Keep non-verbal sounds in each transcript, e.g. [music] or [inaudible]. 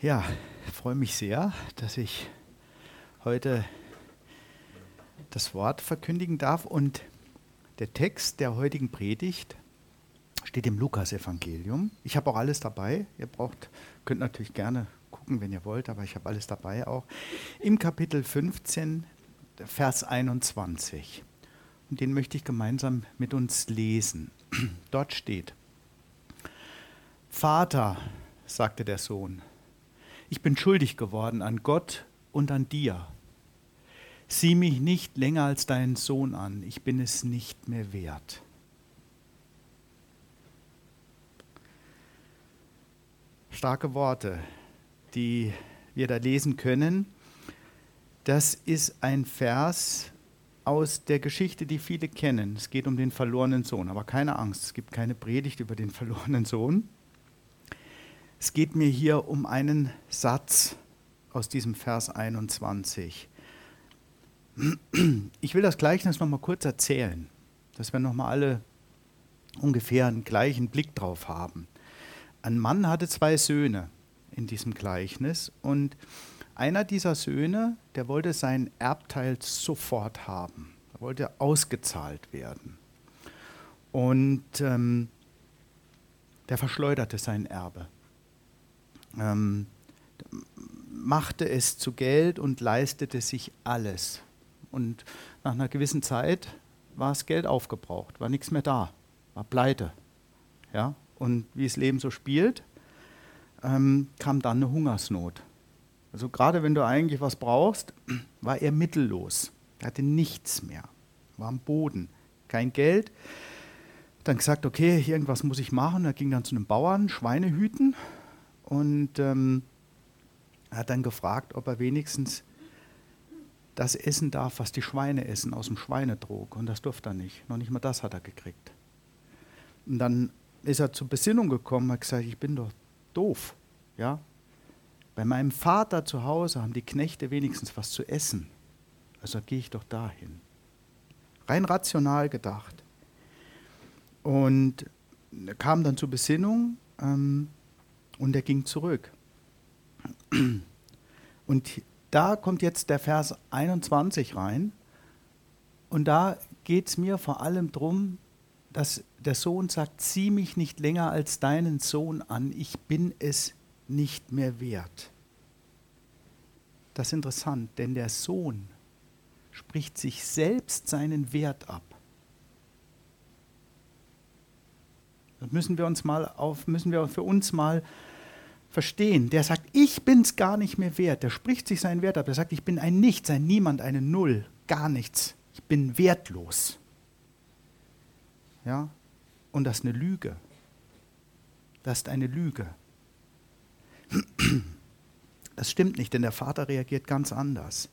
Ja, ich freue mich sehr, dass ich heute das Wort verkündigen darf. Und der Text der heutigen Predigt steht im Lukas-Evangelium. Ich habe auch alles dabei. Ihr braucht, könnt natürlich gerne gucken, wenn ihr wollt, aber ich habe alles dabei auch. Im Kapitel 15, Vers 21. Und den möchte ich gemeinsam mit uns lesen. [clears throat] Dort steht, Vater, sagte der Sohn, ich bin schuldig geworden an Gott und an dir. Sieh mich nicht länger als deinen Sohn an, ich bin es nicht mehr wert. Starke Worte, die wir da lesen können. Das ist ein Vers aus der Geschichte, die viele kennen. Es geht um den verlorenen Sohn. Aber keine Angst, es gibt keine Predigt über den [laughs] verlorenen Sohn. Es geht mir hier um einen Satz aus diesem Vers 21. Ich will das Gleichnis noch mal kurz erzählen, dass wir noch mal alle ungefähr einen gleichen Blick drauf haben. Ein Mann hatte zwei Söhne in diesem Gleichnis und einer dieser Söhne, der wollte seinen Erbteil sofort haben. Er wollte ausgezahlt werden. Und ähm, der verschleuderte sein Erbe ähm, machte es zu Geld und leistete sich alles. Und nach einer gewissen Zeit war das Geld aufgebraucht, war nichts mehr da, war pleite. Ja? Und wie das Leben so spielt, ähm, kam dann eine Hungersnot. Also gerade wenn du eigentlich was brauchst, [clears throat] war er mittellos. Er hatte nichts mehr, war am Boden, kein Geld. Dann gesagt, okay, irgendwas muss ich machen. Er ging dann zu einem Bauern, Schweine hüten und ähm, hat dann gefragt, ob er wenigstens das essen darf, was die Schweine essen aus dem Schweinetrog. Und das durfte er nicht. Noch nicht mal das hat er gekriegt. Und dann ist er zur Besinnung gekommen, hat gesagt, ich bin doch doof. Ja? Bei meinem Vater zu Hause haben die Knechte wenigstens was zu essen. Also gehe ich doch dahin. Rein rational gedacht. Und kam dann zur Besinnung, ähm, und er ging zurück. Und da kommt jetzt der Vers 21 rein. Und da geht es mir vor allem darum, dass der Sohn sagt, zieh mich nicht länger als deinen Sohn an, ich bin es nicht mehr wert. Das ist interessant, denn der Sohn spricht sich selbst seinen Wert ab. Das müssen wir uns mal auf, müssen wir für uns mal verstehen. Der sagt, ich bin es gar nicht mehr wert. Der spricht sich seinen Wert ab. Der sagt, ich bin ein Nichts, ein Niemand, eine Null, gar nichts. Ich bin wertlos. Ja? Und das ist eine Lüge. Das ist eine Lüge. Das stimmt nicht, denn der Vater reagiert ganz anders.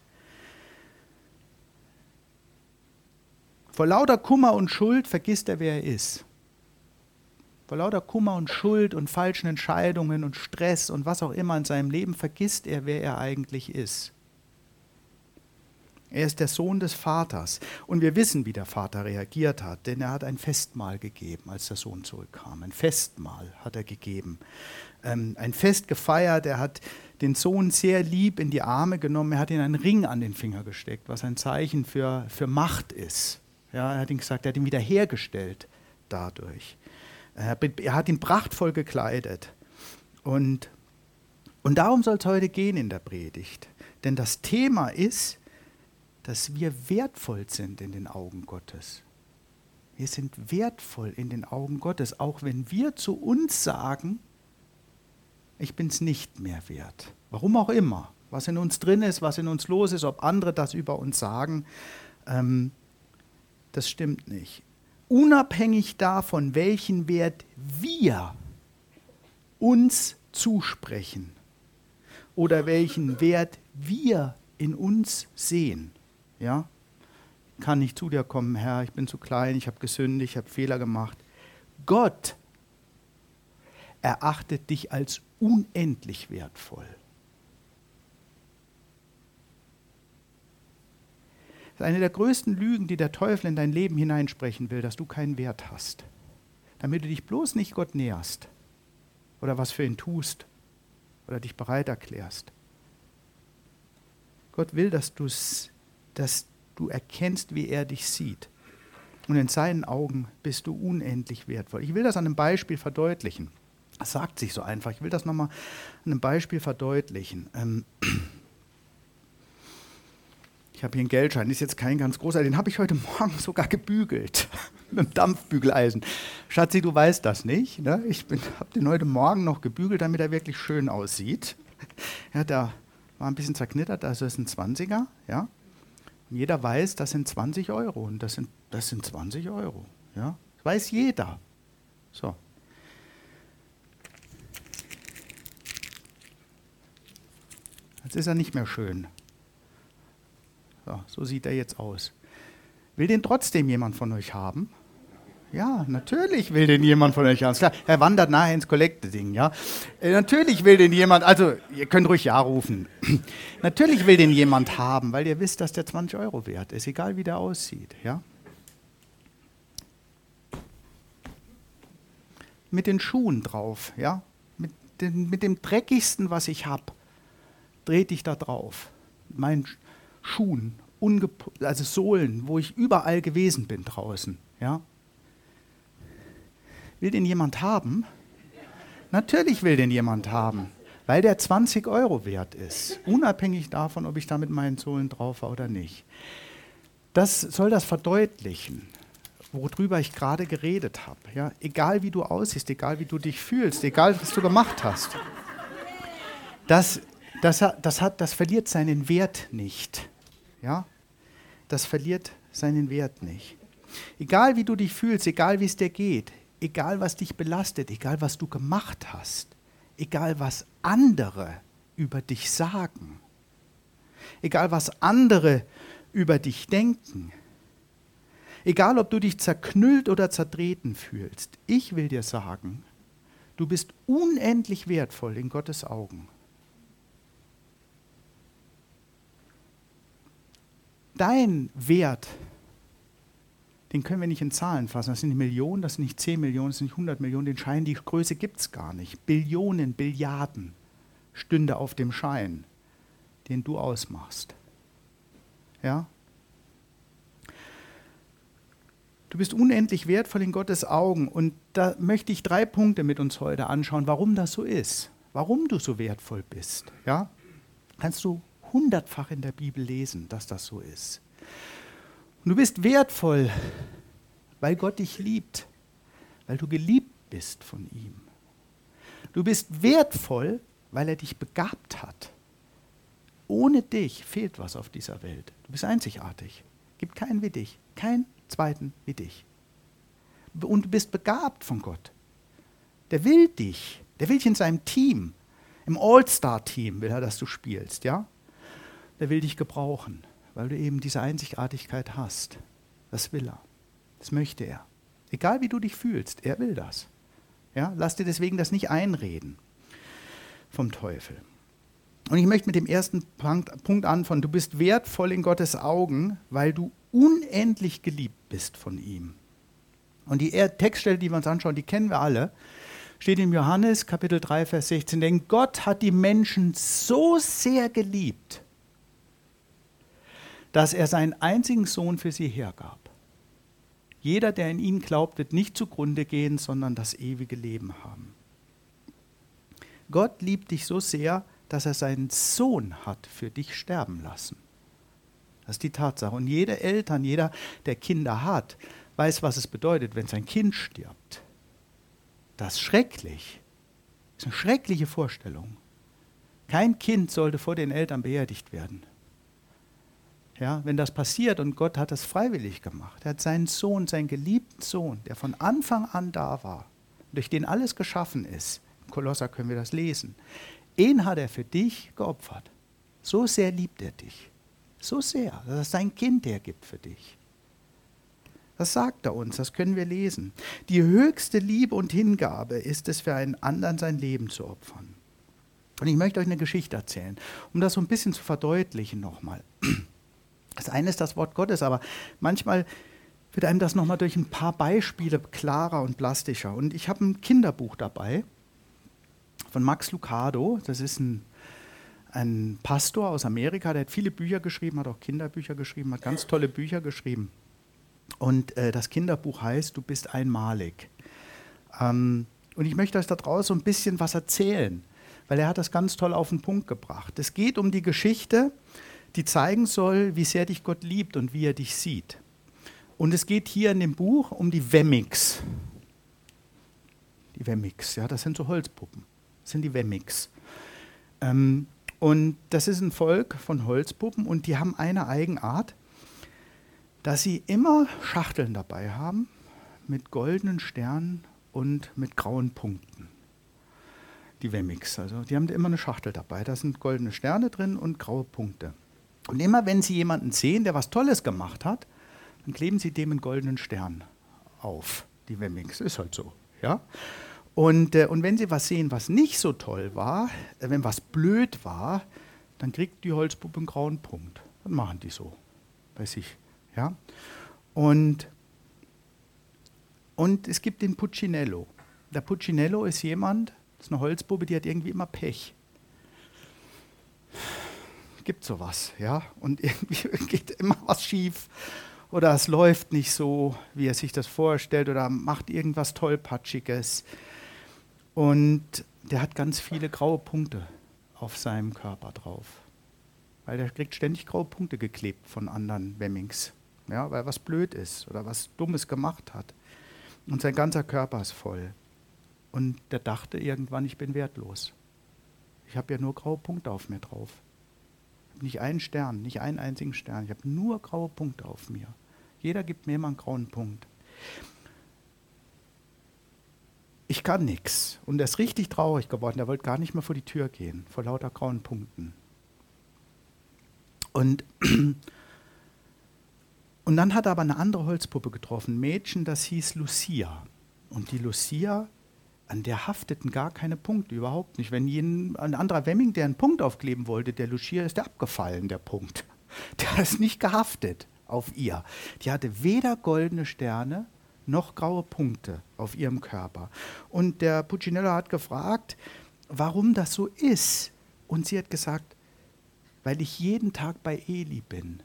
Vor lauter Kummer und Schuld vergisst er, wer er ist. Vor lauter Kummer und Schuld und falschen Entscheidungen und Stress und was auch immer in seinem Leben vergisst er, wer er eigentlich ist. Er ist der Sohn des Vaters. Und wir wissen, wie der Vater reagiert hat, denn er hat ein Festmahl gegeben, als der Sohn zurückkam. Ein Festmahl hat er gegeben. Ähm, ein Fest gefeiert. Er hat den Sohn sehr lieb in die Arme genommen. Er hat ihm einen Ring an den Finger gesteckt, was ein Zeichen für, für Macht ist. Ja, er hat ihm gesagt, er hat ihn wiederhergestellt dadurch. Er hat ihn prachtvoll gekleidet. Und, und darum soll es heute gehen in der Predigt. Denn das Thema ist, dass wir wertvoll sind in den Augen Gottes. Wir sind wertvoll in den Augen Gottes, auch wenn wir zu uns sagen, ich bin es nicht mehr wert. Warum auch immer. Was in uns drin ist, was in uns los ist, ob andere das über uns sagen, ähm, das stimmt nicht unabhängig davon, welchen Wert wir uns zusprechen oder welchen Wert wir in uns sehen. Ja? Kann nicht zu dir kommen, Herr, ich bin zu klein, ich habe gesündigt, ich habe Fehler gemacht. Gott erachtet dich als unendlich wertvoll. Das ist eine der größten Lügen, die der Teufel in dein Leben hineinsprechen will, dass du keinen Wert hast. Damit du dich bloß nicht Gott näherst oder was für ihn tust. oder dich bereit erklärst. Gott will, dass, dass du erkennst, wie er dich sieht. Und in seinen Augen bist du unendlich wertvoll. Ich will das an einem Beispiel verdeutlichen. Das sagt sich so einfach. Ich will das nochmal an einem Beispiel verdeutlichen. Ähm [clears throat] ich habe hier einen Geldschein, ist jetzt kein ganz großer, den habe ich heute Morgen sogar gebügelt [laughs] mit dem Dampfbügeleisen. Schatzi, du weißt das nicht. Ne? Ich habe den heute Morgen noch gebügelt, damit er wirklich schön aussieht. Ja, der war ein bisschen zerknittert, also ist ein 20er. Ja? Und jeder weiß, das sind 20 Euro und das sind, das sind 20 Euro. Ja? Das weiß jeder. So. Jetzt ist er nicht mehr schön. So, so sieht er jetzt aus. Will den trotzdem jemand von euch haben? Ja, natürlich will den jemand von euch haben. Klar, er wandert nachher ins Kollekte-Ding, ja. Äh, natürlich will den jemand, also ihr könnt ruhig Ja rufen. [clears throat] natürlich will den jemand haben, weil ihr wisst, dass der 20 Euro wert ist, egal wie der aussieht, ja. Mit den Schuhen drauf, ja. Mit, den, mit dem dreckigsten, was ich habe, dreht dich da drauf. Mein Schuhen, also Sohlen, wo ich überall gewesen bin draußen. Ja? Will den jemand haben? Natürlich will den jemand haben, weil der 20 Euro wert ist, unabhängig davon, ob ich da mit meinen Sohlen drauf war oder nicht. Das soll das verdeutlichen, worüber ich gerade geredet habe. Ja? Egal wie du aussiehst, egal wie du dich fühlst, egal was du gemacht hast. Das, das, das, hat, das verliert seinen Wert nicht ja, das verliert seinen Wert nicht. Egal wie du dich fühlst, egal wie es dir geht, egal was dich belastet, egal was du gemacht hast, egal was andere über dich sagen, egal was andere über dich denken, egal ob du dich zerknüllt oder zertreten fühlst, ich will dir sagen, du bist unendlich wertvoll in Gottes Augen. Dein Wert, den können wir nicht in Zahlen fassen. Das sind nicht Millionen, das sind nicht 10 Millionen, das sind nicht 100 Millionen. Den Schein, die Größe gibt es gar nicht. Billionen, Billiarden stünde auf dem Schein, den du ausmachst. Ja? Du bist unendlich wertvoll in Gottes Augen und da möchte ich drei Punkte mit uns heute anschauen, warum das so ist, warum du so wertvoll bist. Ja? Kannst du hundertfach in der Bibel lesen, dass das so ist. Und du bist wertvoll, weil Gott dich liebt, weil du geliebt bist von ihm. Du bist wertvoll, weil er dich begabt hat. Ohne dich fehlt was auf dieser Welt. Du bist einzigartig. Gibt keinen wie dich, keinen zweiten wie dich. Und du bist begabt von Gott. Der will dich. Der will dich in seinem Team. Im All-Star-Team will er, dass du spielst, ja? Der will dich gebrauchen, weil du eben diese Einzigartigkeit hast. Das will er. Das möchte er. Egal wie du dich fühlst, er will das. Ja, lass dir deswegen das nicht einreden vom Teufel. Und ich möchte mit dem ersten Punkt anfangen. Du bist wertvoll in Gottes Augen, weil du unendlich geliebt bist von ihm. Und die Textstelle, die wir uns anschauen, die kennen wir alle. Steht im Johannes Kapitel 3, Vers 16. Denn Gott hat die Menschen so sehr geliebt, dass er seinen einzigen Sohn für sie hergab. Jeder, der in ihn glaubt, wird nicht zugrunde gehen, sondern das ewige Leben haben. Gott liebt dich so sehr, dass er seinen Sohn hat für dich sterben lassen. Das ist die Tatsache. Und jeder Eltern, jeder, der Kinder hat, weiß, was es bedeutet, wenn sein Kind stirbt. Das ist schrecklich. Das ist eine schreckliche Vorstellung. Kein Kind sollte vor den Eltern beerdigt werden. Ja, wenn das passiert und Gott hat das freiwillig gemacht. Er hat seinen Sohn, seinen geliebten Sohn, der von Anfang an da war, durch den alles geschaffen ist. Im Kolosser können wir das lesen. Ihn hat er für dich geopfert. So sehr liebt er dich. So sehr, dass er sein Kind hergibt für dich. Das sagt er uns, das können wir lesen. Die höchste Liebe und Hingabe ist es, für einen anderen sein Leben zu opfern. Und ich möchte euch eine Geschichte erzählen, um das so ein bisschen zu verdeutlichen nochmal. Das eine ist das Wort Gottes, aber manchmal wird einem das nochmal durch ein paar Beispiele klarer und plastischer. Und ich habe ein Kinderbuch dabei von Max Lucado. Das ist ein, ein Pastor aus Amerika, der hat viele Bücher geschrieben, hat auch Kinderbücher geschrieben, hat ganz tolle Bücher geschrieben. Und äh, das Kinderbuch heißt Du bist einmalig. Ähm, und ich möchte euch da draußen so ein bisschen was erzählen, weil er hat das ganz toll auf den Punkt gebracht. Es geht um die Geschichte, die zeigen soll, wie sehr dich Gott liebt und wie er dich sieht. Und es geht hier in dem Buch um die Wemmix. Die Wemmix, ja, das sind so Holzpuppen. Das sind die Wemmix. Ähm, und das ist ein Volk von Holzpuppen und die haben eine Eigenart, dass sie immer Schachteln dabei haben mit goldenen Sternen und mit grauen Punkten. Die Wemmix, also die haben immer eine Schachtel dabei. Da sind goldene Sterne drin und graue Punkte. Und immer wenn sie jemanden sehen, der was Tolles gemacht hat, dann kleben sie dem einen goldenen Stern auf. Die Wemmix ist halt so. Ja? Und, äh, und wenn sie was sehen, was nicht so toll war, äh, wenn was blöd war, dann kriegt die Holzpuppe einen grauen Punkt. Dann machen die so bei sich. Ja? Und, und es gibt den Puccinello. Der Puccinello ist jemand, das ist eine Holzpuppe, die hat irgendwie immer Pech gibt sowas, ja. Und [laughs] irgendwie geht immer was schief oder es läuft nicht so, wie er sich das vorstellt oder macht irgendwas Tollpatschiges. Und der hat ganz viele graue Punkte auf seinem Körper drauf. Weil der kriegt ständig graue Punkte geklebt von anderen Wemmings. Ja, weil was blöd ist oder was Dummes gemacht hat. Und sein ganzer Körper ist voll. Und der dachte irgendwann, ich bin wertlos. Ich habe ja nur graue Punkte auf mir drauf. Nicht einen Stern, nicht einen einzigen Stern. Ich habe nur graue Punkte auf mir. Jeder gibt mir immer einen grauen Punkt. Ich kann nichts. Und er ist richtig traurig geworden. Er wollte gar nicht mehr vor die Tür gehen, vor lauter grauen Punkten. Und, [clears throat] und dann hat er aber eine andere Holzpuppe getroffen, ein Mädchen, das hieß Lucia. Und die Lucia an der hafteten gar keine Punkte, überhaupt nicht. Wenn jeden, ein anderer Wemming, der einen Punkt aufkleben wollte, der Lucia, ist der abgefallen, der Punkt. [laughs] Der ist nicht gehaftet auf ihr. Die hatte weder goldene Sterne noch graue Punkte auf ihrem Körper. Und der Puccinello hat gefragt, warum das so ist. Und sie hat gesagt, weil ich jeden Tag bei Eli bin.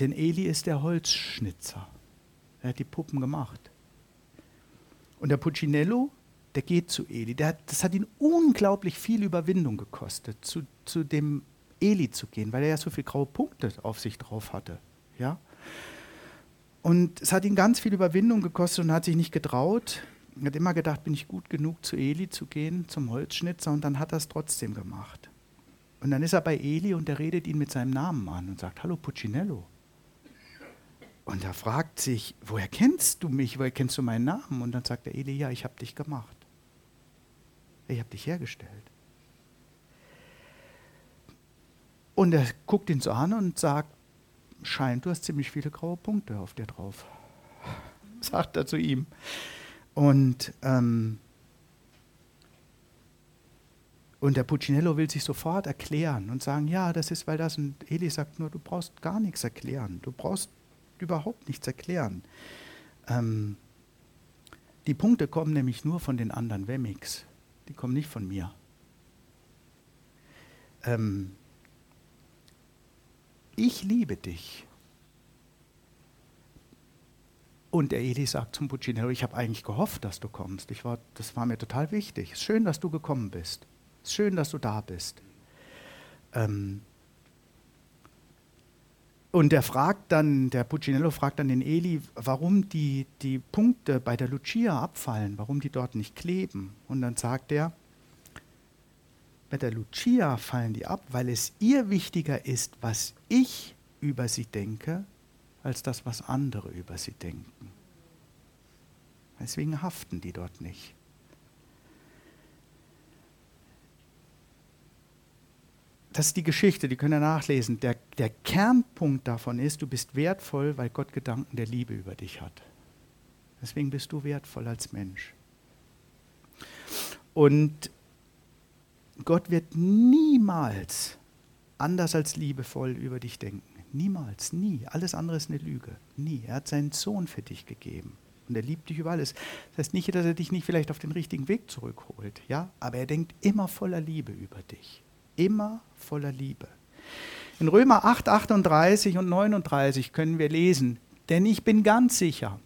Denn Eli ist der Holzschnitzer. Er hat die Puppen gemacht. Und der Puccinello, der geht zu Eli. Hat, das hat ihn unglaublich viel Überwindung gekostet, zu, zu dem Eli zu gehen, weil er ja so viele graue Punkte auf sich drauf hatte. Ja? Und es hat ihn ganz viel Überwindung gekostet und hat sich nicht getraut. Er hat immer gedacht, bin ich gut genug, zu Eli zu gehen, zum Holzschnitzer, und dann hat er es trotzdem gemacht. Und dann ist er bei Eli und er redet ihn mit seinem Namen an und sagt, hallo Puccinello. Und er fragt sich, woher kennst du mich, woher kennst du meinen Namen? Und dann sagt der Eli, ja, ich habe dich gemacht. Ich habe dich hergestellt. Und er guckt ihn so an und sagt, scheint, du hast ziemlich viele graue Punkte auf dir drauf. [laughs] sagt er zu ihm. Und, ähm, und der Puccinello will sich sofort erklären und sagen, ja, das ist, weil das. Und Eli sagt nur, du brauchst gar nichts erklären. Du brauchst überhaupt nichts erklären. Ähm, die Punkte kommen nämlich nur von den anderen Wemmix. Die kommen nicht von mir. Ähm, ich liebe dich. Und der Eli sagt zum Puccinello, ich habe eigentlich gehofft, dass du kommst. Ich war, das war mir total wichtig. Es ist schön, dass du gekommen bist. Es ist schön, dass du da bist. Ähm, und der fragt dann, der Puccinello fragt dann den Eli, warum die, die Punkte bei der Lucia abfallen, warum die dort nicht kleben. Und dann sagt er, bei der Lucia fallen die ab, weil es ihr wichtiger ist, was ich über sie denke, als das, was andere über sie denken. Deswegen haften die dort nicht. Das ist die Geschichte, die können ihr nachlesen. Der, der Kernpunkt davon ist, du bist wertvoll, weil Gott Gedanken der Liebe über dich hat. Deswegen bist du wertvoll als Mensch. Und Gott wird niemals anders als liebevoll über dich denken. Niemals, nie. Alles andere ist eine Lüge. Nie. Er hat seinen Sohn für dich gegeben. und er liebt dich über alles. Das heißt nicht, dass er dich nicht vielleicht auf den richtigen Weg zurückholt, ja, aber er denkt immer voller Liebe über dich. Immer voller Liebe. In Römer 8, 38 und 39 können wir lesen, denn ich bin ganz sicher,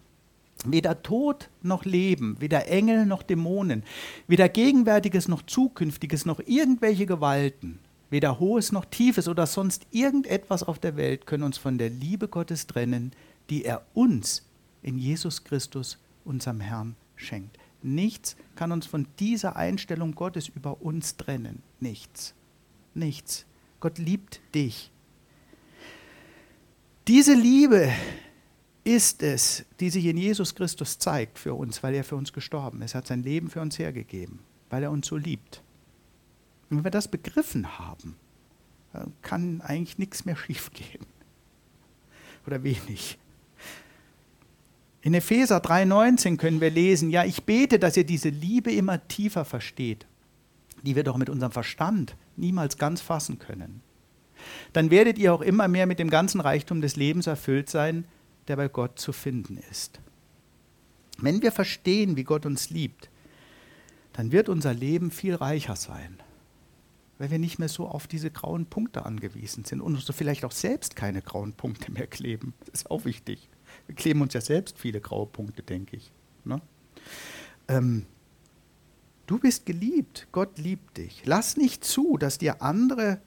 weder Tod noch Leben, weder Engel noch Dämonen, weder Gegenwärtiges noch Zukünftiges noch irgendwelche Gewalten, weder Hohes noch Tiefes oder sonst irgendetwas auf der Welt können uns von der Liebe Gottes trennen, die er uns in Jesus Christus, unserem Herrn, schenkt. Nichts kann uns von dieser Einstellung Gottes über uns trennen. Nichts. Nichts. Gott liebt dich. Diese Liebe ist es, die sich in Jesus Christus zeigt für uns, weil er für uns gestorben ist. Er hat sein Leben für uns hergegeben, weil er uns so liebt. Und wenn wir das begriffen haben, kann eigentlich nichts mehr [laughs] schiefgehen. Oder wenig. In Epheser 3,19 können wir lesen: Ja, ich bete, dass ihr diese Liebe immer tiefer versteht, die wir doch mit unserem Verstand niemals ganz fassen können. Dann werdet ihr auch immer mehr mit dem ganzen Reichtum des Lebens erfüllt sein, der bei Gott zu finden ist. Wenn wir verstehen, wie Gott uns liebt, dann wird unser Leben viel reicher sein, weil wir nicht mehr so auf diese grauen Punkte angewiesen sind und uns so vielleicht auch selbst keine grauen Punkte mehr kleben. Das ist auch wichtig. Wir kleben uns ja selbst viele graue Punkte, denke ich. Ne? Ähm, du bist geliebt, Gott liebt dich. Lass nicht zu, dass dir andere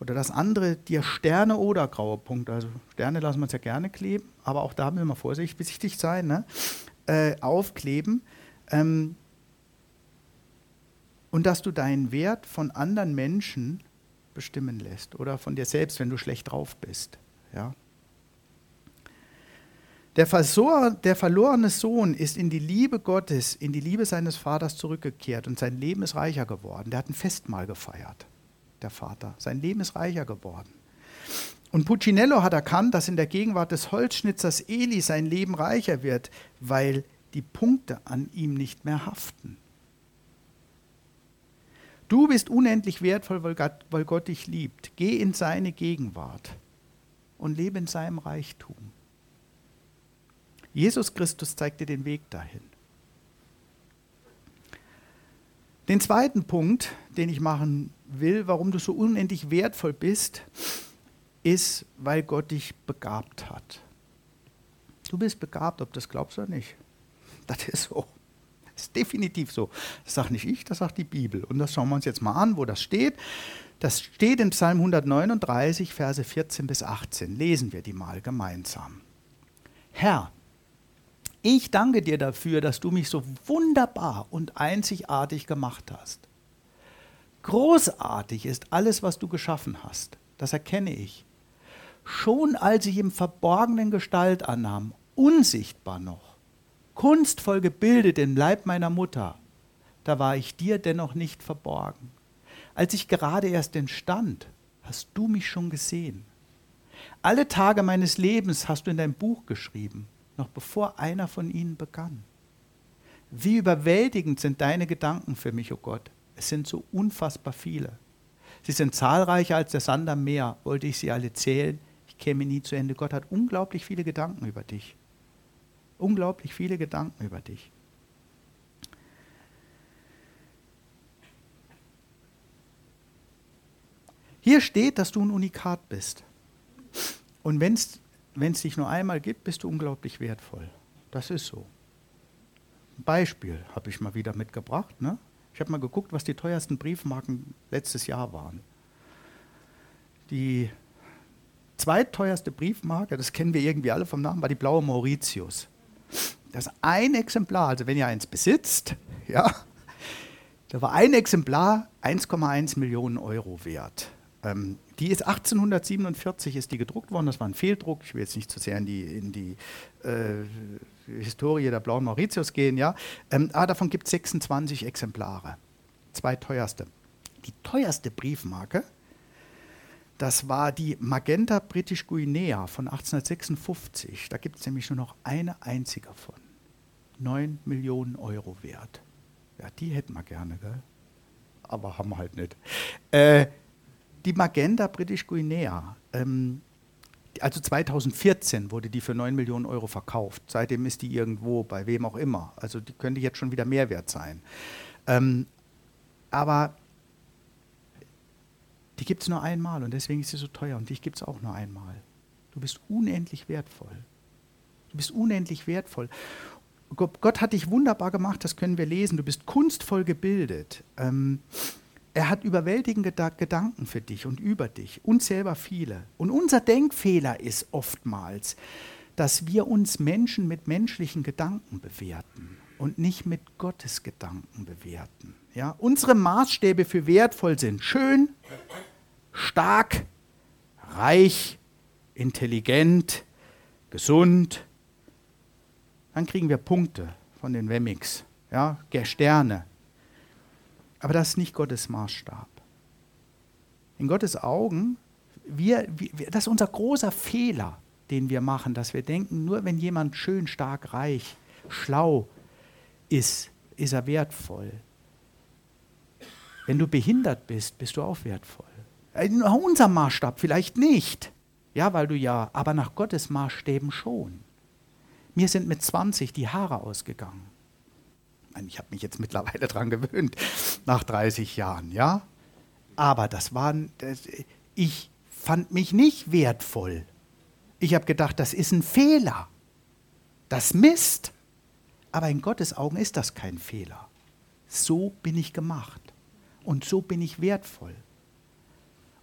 oder dass andere dir Sterne oder graue Punkte, also Sterne lassen wir uns ja gerne kleben, aber auch da müssen wir vorsichtig sein, ne? äh, aufkleben. Ähm, und dass du deinen Wert von anderen Menschen bestimmen lässt oder von dir selbst, wenn du schlecht drauf bist. Ja? Der, Versor, der verlorene Sohn ist in die Liebe Gottes, in die Liebe seines Vaters zurückgekehrt und sein Leben ist reicher geworden. Der hat ein Festmahl gefeiert, der Vater. Sein Leben ist reicher geworden. Und Puccinello hat erkannt, dass in der Gegenwart des Holzschnitzers Eli sein Leben reicher wird, weil die Punkte an ihm nicht mehr haften. Du bist unendlich wertvoll, weil Gott, weil Gott dich liebt. Geh in seine Gegenwart und lebe in seinem Reichtum. Jesus Christus zeigt dir den Weg dahin. Den zweiten Punkt, den ich machen will, warum du so unendlich wertvoll bist, ist, weil Gott dich begabt hat. Du bist begabt, ob das glaubst oder nicht. Das ist so. Das ist definitiv so. Das sagt nicht ich, das sagt die Bibel. Und das schauen wir uns jetzt mal an, wo das steht. Das steht in Psalm 139, Verse 14 bis 18. Lesen wir die mal gemeinsam. Herr, ich danke dir dafür, dass du mich so wunderbar und einzigartig gemacht hast. Großartig ist alles, was du geschaffen hast. Das erkenne ich. Schon als ich im Verborgenen Gestalt annahm, unsichtbar noch, kunstvoll gebildet im Leib meiner Mutter, da war ich dir dennoch nicht verborgen. Als ich gerade erst entstand, hast du mich schon gesehen. Alle Tage meines Lebens hast du in dein Buch geschrieben noch bevor einer von ihnen begann. Wie überwältigend sind deine Gedanken für mich, o oh Gott. Es sind so unfassbar viele. Sie sind zahlreicher als der Sand am Meer. Wollte ich sie alle zählen, ich käme nie zu Ende. Gott hat unglaublich viele Gedanken über dich. Unglaublich viele Gedanken über dich. Hier steht, dass du ein Unikat bist. Und wenn es wenn es dich nur einmal gibt, bist du unglaublich wertvoll. Das ist so. Ein Beispiel habe ich mal wieder mitgebracht. Ne? Ich habe mal geguckt, was die teuersten Briefmarken letztes Jahr waren. Die zweitteuerste Briefmarke, das kennen wir irgendwie alle vom Namen, war die blaue Mauritius. Das ein Exemplar, also wenn ihr eins besitzt, [laughs] ja, da war ein Exemplar 1,1 Millionen Euro wert. Ähm, die ist 1847 ist die gedruckt worden, das war ein Fehldruck. Ich will jetzt nicht zu sehr in die, in die äh, Historie der blauen Mauritius gehen, ja. Ähm, aber davon gibt es 26 Exemplare. Zwei teuerste. Die teuerste Briefmarke, das war die Magenta British Guinea von 1856. Da gibt es nämlich nur noch eine einzige von. 9 Millionen Euro wert. Ja, die hätten wir gerne, gell? Aber haben wir halt nicht. Äh, die Magenta British Guinea, ähm, Also 2014 wurde die für 9 Millionen Euro verkauft. Seitdem ist die irgendwo, bei wem auch immer. Also die könnte jetzt schon wieder mehr wert sein. Ähm, aber die gibt es nur einmal und deswegen ist sie so teuer und dich gibt es auch nur einmal. Du bist unendlich wertvoll. Du bist unendlich wertvoll. Gott hat dich wunderbar gemacht, das können wir lesen. Du bist kunstvoll gebildet. Ähm, er hat überwältigende Gedanken für dich und über dich, und selber viele. Und unser Denkfehler ist oftmals, dass wir uns Menschen mit menschlichen Gedanken bewerten und nicht mit Gottes Gedanken bewerten. Ja? Unsere Maßstäbe für wertvoll sind schön, stark, reich, intelligent, gesund. Dann kriegen wir Punkte von den Wemmix, ja, Sterne. Aber das ist nicht Gottes Maßstab. In Gottes Augen, wir, wir, das ist unser großer Fehler, den wir machen, dass wir denken, nur wenn jemand schön, stark, reich, schlau ist, ist er wertvoll. Wenn du behindert bist, bist du auch wertvoll. In unserem Maßstab vielleicht nicht. Ja, weil du ja, aber nach Gottes Maßstäben schon. Mir sind mit 20 die Haare ausgegangen. Ich habe mich jetzt [laughs] mittlerweile daran gewöhnt, nach 30 Jahren, ja. Aber das waren, ich fand mich nicht wertvoll. Ich habe gedacht, das ist ein Fehler. Das Mist. Aber in Gottes Augen ist das kein Fehler. So bin ich gemacht. Und so bin ich wertvoll.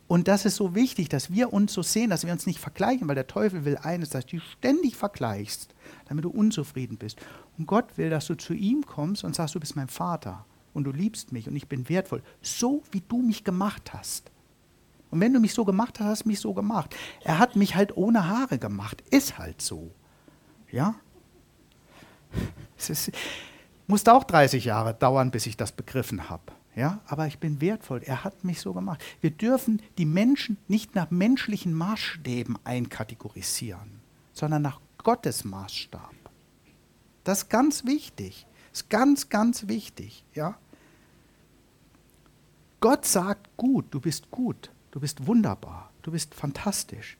Und das ist so wichtig, dass wir uns so sehen, dass wir uns nicht vergleichen, weil der Teufel will eines, dass du ständig vergleichst, damit du unzufrieden bist. Und Gott will, dass du zu ihm kommst und sagst, du bist mein Vater und du liebst mich und ich bin wertvoll, so wie du mich gemacht hast. Und wenn du mich so gemacht hast, hast du mich so gemacht. Er hat mich halt ohne Haare gemacht, ist halt so. Ja? [laughs] Es ist, musste auch 30 Jahre dauern, bis ich das begriffen habe. Ja, aber ich bin wertvoll. Er hat mich so gemacht. Wir dürfen die Menschen nicht nach menschlichen Maßstäben einkategorisieren, sondern nach Gottes Maßstab. Das ist ganz wichtig. Das ist ganz, ganz wichtig. Ja? Gott sagt gut, du bist gut, du bist wunderbar, du bist fantastisch.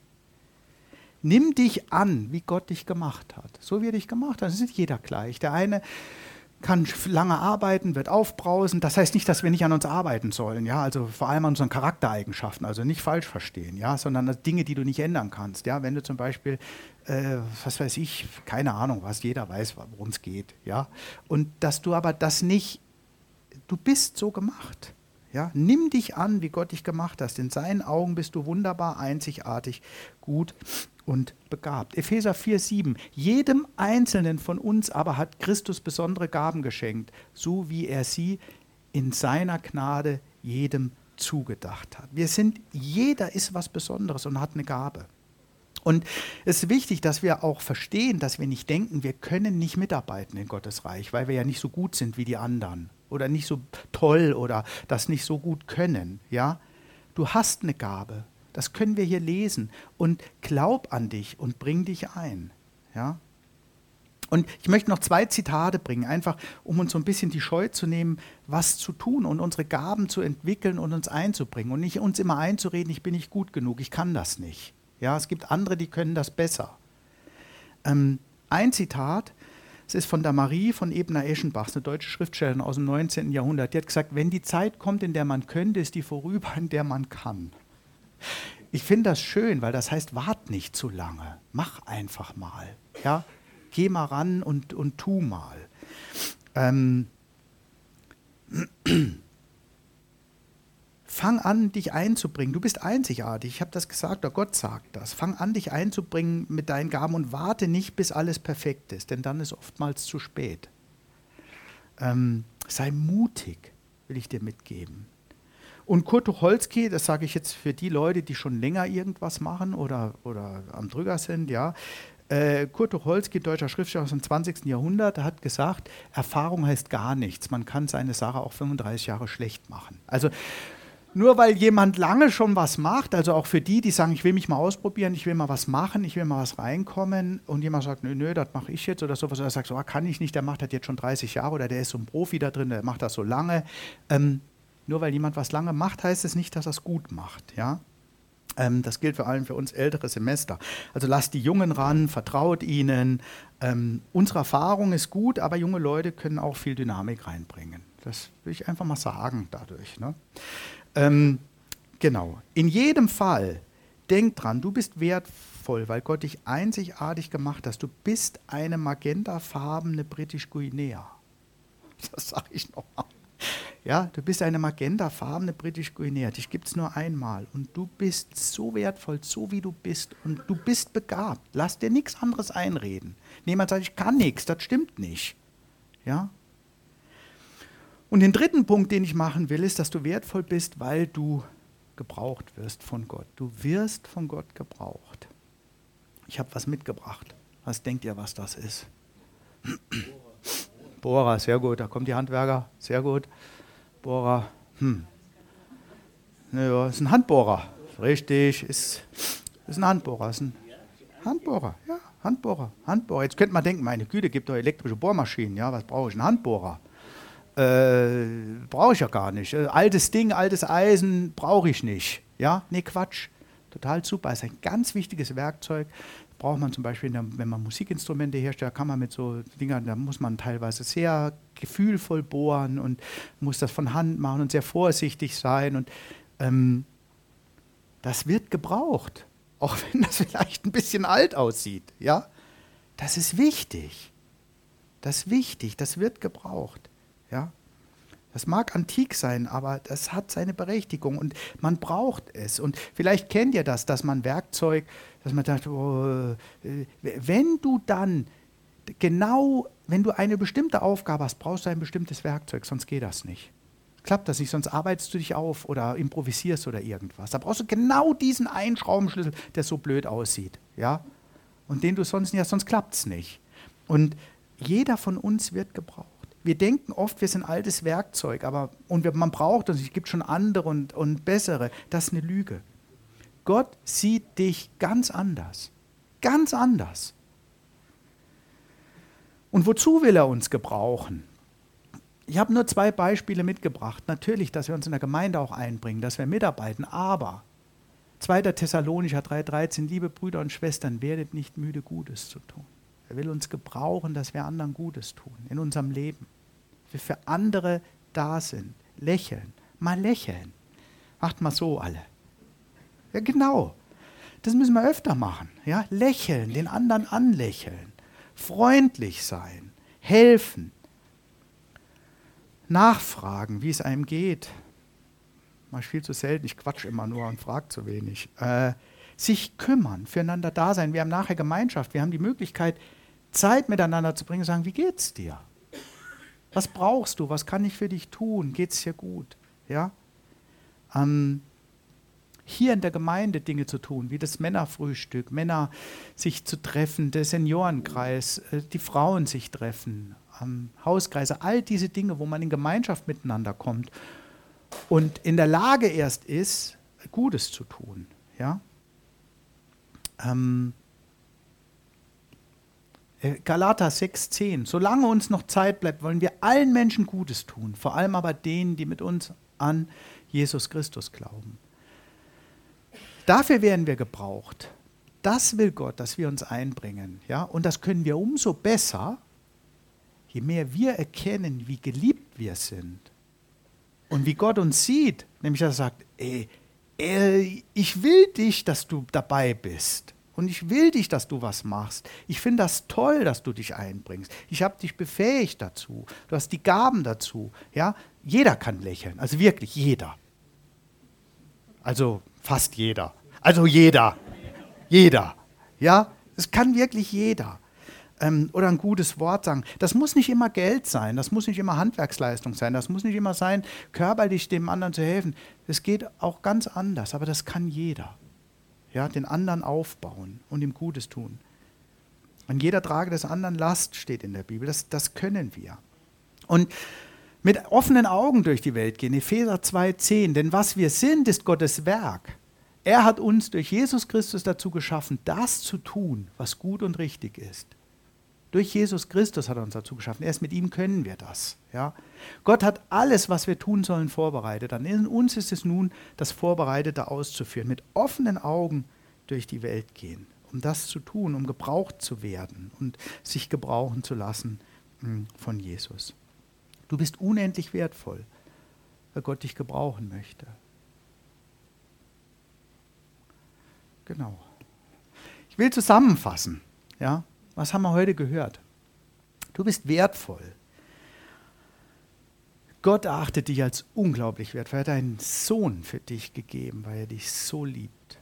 Nimm dich an, wie Gott dich gemacht hat. So wie er dich gemacht hat. Das ist nicht jeder gleich. Der eine kann lange arbeiten, wird aufbrausen. Das heißt nicht, dass wir nicht an uns arbeiten sollen, ja, also vor allem an unseren Charaktereigenschaften, also nicht falsch verstehen, ja, sondern Dinge, die du nicht ändern kannst, ja, wenn du zum Beispiel, äh, was weiß ich, keine Ahnung, was jeder weiß, worum es geht, ja, und dass du aber das nicht, du bist so gemacht, ja, nimm dich an, wie Gott dich gemacht hat. In seinen Augen bist du wunderbar, einzigartig, gut und begabt. Epheser 4,7. Jedem Einzelnen von uns aber hat Christus besondere Gaben geschenkt, so wie er sie in seiner Gnade jedem zugedacht hat. Wir sind, jeder ist was Besonderes und hat eine Gabe. Und es ist wichtig, dass wir auch verstehen, dass wir nicht denken, wir können nicht mitarbeiten in Gottes Reich, weil wir ja nicht so gut sind wie die anderen oder nicht so toll oder das nicht so gut können. Ja, du hast eine Gabe das können wir hier lesen. Und glaub an dich und bring dich ein. Ja? Und ich möchte noch zwei Zitate bringen, einfach um uns so ein bisschen die Scheu zu nehmen, was zu tun und unsere Gaben zu entwickeln und uns einzubringen. Und nicht uns immer einzureden, ich bin nicht gut genug, ich kann das nicht. Ja, es gibt andere, die können das besser. Ähm, ein Zitat, es ist von der Marie von Ebner-Eschenbach, eine deutsche Schriftstellerin aus dem 19. Jahrhundert. Die hat gesagt, wenn die Zeit kommt, in der man könnte, ist die vorüber, in der man kann. Ich finde das schön, weil das heißt, wart nicht zu lange. Mach einfach mal. Ja? Geh mal ran und, und tu mal. Ähm, fang an, dich einzubringen. Du bist einzigartig. Ich habe das gesagt, oder Gott sagt das. Fang an, dich einzubringen mit deinen Gaben und warte nicht, bis alles perfekt ist, denn dann ist oftmals zu spät. Ähm, sei mutig, will ich dir mitgeben. Und Kurt Tucholsky, das sage ich jetzt für die Leute, die schon länger irgendwas machen oder, oder am Drücker sind, ja. Äh, Kurt Tucholsky, deutscher Schriftsteller aus dem 20. Jahrhundert, hat gesagt, Erfahrung heißt gar nichts. Man kann seine Sache auch 35 Jahre schlecht machen. Also nur weil jemand lange schon was macht, also auch für die, die sagen, ich will mich mal ausprobieren, ich will mal was machen, ich will mal was reinkommen und jemand sagt, nö, nö, das mache ich jetzt oder sowas, oder sagt so, ah, kann ich nicht, der macht das jetzt schon 30 Jahre oder der ist so ein Profi da drin, der macht das so lange. Ähm, nur weil jemand was lange macht, heißt es nicht, dass er es gut macht. Ja? Ähm, das gilt vor allem für uns ältere Semester. Also lasst die Jungen ran, vertraut ihnen. Ähm, unsere Erfahrung ist gut, aber junge Leute können auch viel Dynamik reinbringen. Das will ich einfach mal sagen dadurch. Ne? Ähm, genau. In jedem Fall, denk dran, du bist wertvoll, weil Gott dich einzigartig gemacht hat. Du bist eine magentafarbene British Guinea. [laughs] Das sage ich nochmal. Ja, du bist eine magentafarbene British Guinea. Dich gibt es nur einmal. Und du bist so wertvoll, so wie du bist. Und du bist begabt. Lass dir nichts anderes einreden. Niemand sagt, ich kann nichts. Das stimmt nicht. Ja? Und den dritten Punkt, den ich machen will, ist, dass du wertvoll bist, weil du gebraucht wirst von Gott. Du wirst von Gott gebraucht. Ich habe was mitgebracht. Was denkt ihr, was das ist? [clears throat] Bohrer, sehr gut. Da kommt die Handwerker, sehr gut. Bohrer, hm. Naja, ist ein Handbohrer. Richtig, ist, ist ein Handbohrer. Ist ein Handbohrer, ja, Handbohrer. Handbohrer. Jetzt könnte man denken, meine Güte, gibt doch elektrische Bohrmaschinen. Ja, was brauche ich? Ein Handbohrer. Äh, brauche ich ja gar nicht. Äh, altes Ding, altes Eisen brauche ich nicht. Ja, nee, Quatsch. Total super. Ist ein ganz wichtiges Werkzeug. Braucht man zum Beispiel, wenn man Musikinstrumente herstellt, kann man mit so Dingern, da muss man teilweise sehr gefühlvoll bohren und muss das von Hand machen und sehr vorsichtig sein. Und ähm, das wird gebraucht, auch [laughs] wenn das vielleicht ein bisschen alt aussieht. Ja, das ist wichtig. Das ist wichtig. Das wird gebraucht. Ja? Das mag antik sein, aber das hat seine Berechtigung und man braucht es. Und vielleicht kennt ihr das, dass man Werkzeug, dass man sagt, oh, äh, wenn du dann genau, wenn du eine bestimmte Aufgabe hast, brauchst du ein bestimmtes Werkzeug, sonst geht das nicht. Klappt das nicht, sonst arbeitest du dich auf oder improvisierst oder irgendwas. Da brauchst du genau diesen einen Schraubenschlüssel, der so blöd aussieht. Ja? Und den du sonst nicht hast, sonst klappt es nicht. Und jeder von uns wird gebraucht wir denken oft, wir sind altes Werkzeug, aber und wir, man braucht uns, es gibt schon andere und, und bessere. Das ist eine Lüge. Gott sieht dich ganz anders. Ganz anders. Und wozu will er uns gebrauchen? Ich habe nur zwei Beispiele mitgebracht. Natürlich, dass wir uns in der Gemeinde auch einbringen, dass wir mitarbeiten, aber 2. Thessalonicher 3,13, liebe Brüder und Schwestern, werdet nicht müde, Gutes zu tun. Er will uns gebrauchen, dass wir anderen Gutes tun in unserem Leben wir für andere da sind. Lächeln, mal lächeln. Macht mal so alle. Ja, genau. Das müssen wir öfter machen. Ja? Lächeln, den anderen anlächeln, freundlich sein, helfen, nachfragen, wie es einem geht. Ich viel zu selten, ich quatsch immer nur und frage zu wenig. Äh, sich kümmern, füreinander da sein. Wir haben nachher Gemeinschaft, wir haben die Möglichkeit, Zeit miteinander zu bringen und sagen, wie geht's dir? Was brauchst du? Was kann ich für dich tun? Geht es dir gut? Ja? Ähm, hier in der Gemeinde Dinge zu tun, wie das Männerfrühstück, Männer sich zu treffen, der Seniorenkreis, äh, die Frauen sich treffen, ähm, Hauskreise, all diese Dinge, wo man in Gemeinschaft miteinander kommt und in der Lage erst ist, Gutes zu tun. Ja? Ähm, äh, Galater 6,10. Solange uns noch Zeit bleibt, wollen wir allen Menschen Gutes tun, vor allem aber denen, die mit uns an Jesus Christus glauben. Dafür werden wir gebraucht. Das will Gott, dass wir uns einbringen. Ja? Und das können wir umso besser, je mehr wir erkennen, wie geliebt wir sind. Und wie Gott uns sieht, nämlich dass er sagt, ey, ey, ich will dich, dass du dabei bist. Und ich will dich, dass du was machst. Ich finde das toll, dass du dich einbringst. Ich habe dich befähigt dazu. Du hast die Gaben dazu. Ja? Jeder kann lächeln. Also wirklich jeder. Also fast jeder. Also jeder. Jeder. Ja? Es kann wirklich jeder. Ähm, oder ein gutes Wort sagen. Das muss nicht immer Geld sein. Das muss nicht immer Handwerksleistung sein. Das muss nicht immer sein, körperlich dem anderen zu helfen. Es geht auch ganz anders. Aber das kann jeder ja, den anderen aufbauen und ihm Gutes tun. An jeder Trage des anderen Last steht in der Bibel. Das, das können wir. Und mit offenen Augen durch die Welt gehen. Epheser 2,10. Denn was wir sind, ist Gottes Werk. Er hat uns durch Jesus Christus dazu geschaffen, das zu tun, was gut und richtig ist. Durch Jesus Christus hat er uns dazu geschaffen. Erst mit ihm können wir das. Ja? Gott hat alles, was wir tun sollen, vorbereitet. An uns ist es nun, das Vorbereitete auszuführen. Mit offenen Augen durch die Welt gehen, um das zu tun, um gebraucht zu werden und sich gebrauchen zu lassen hm, von Jesus. Du bist unendlich wertvoll, weil Gott dich gebrauchen möchte. Genau. Ich will zusammenfassen. Ja? Was haben wir heute gehört? Du bist wertvoll. Gott erachtet dich als unglaublich wertvoll. Er hat einen Sohn für dich gegeben, weil er dich so liebt.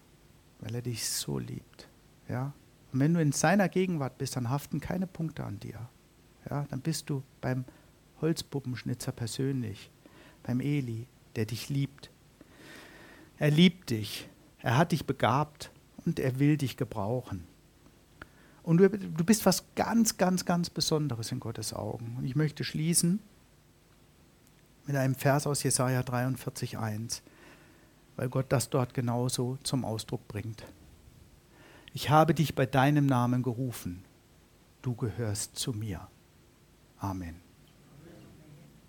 Weil er dich so liebt. Ja? Und wenn du in seiner Gegenwart bist, dann haften keine Punkte an dir. Ja? Dann bist du beim Holzpuppenschnitzer persönlich, beim Eli, der dich liebt. Er liebt dich. Er hat dich begabt und er will dich gebrauchen. Und du, du bist was ganz, ganz, ganz Besonderes in Gottes Augen. Und ich möchte schließen mit einem Vers aus Jesaja 43,1, weil Gott das dort genauso zum Ausdruck bringt. Ich habe dich bei deinem Namen gerufen. Du gehörst zu mir. Amen.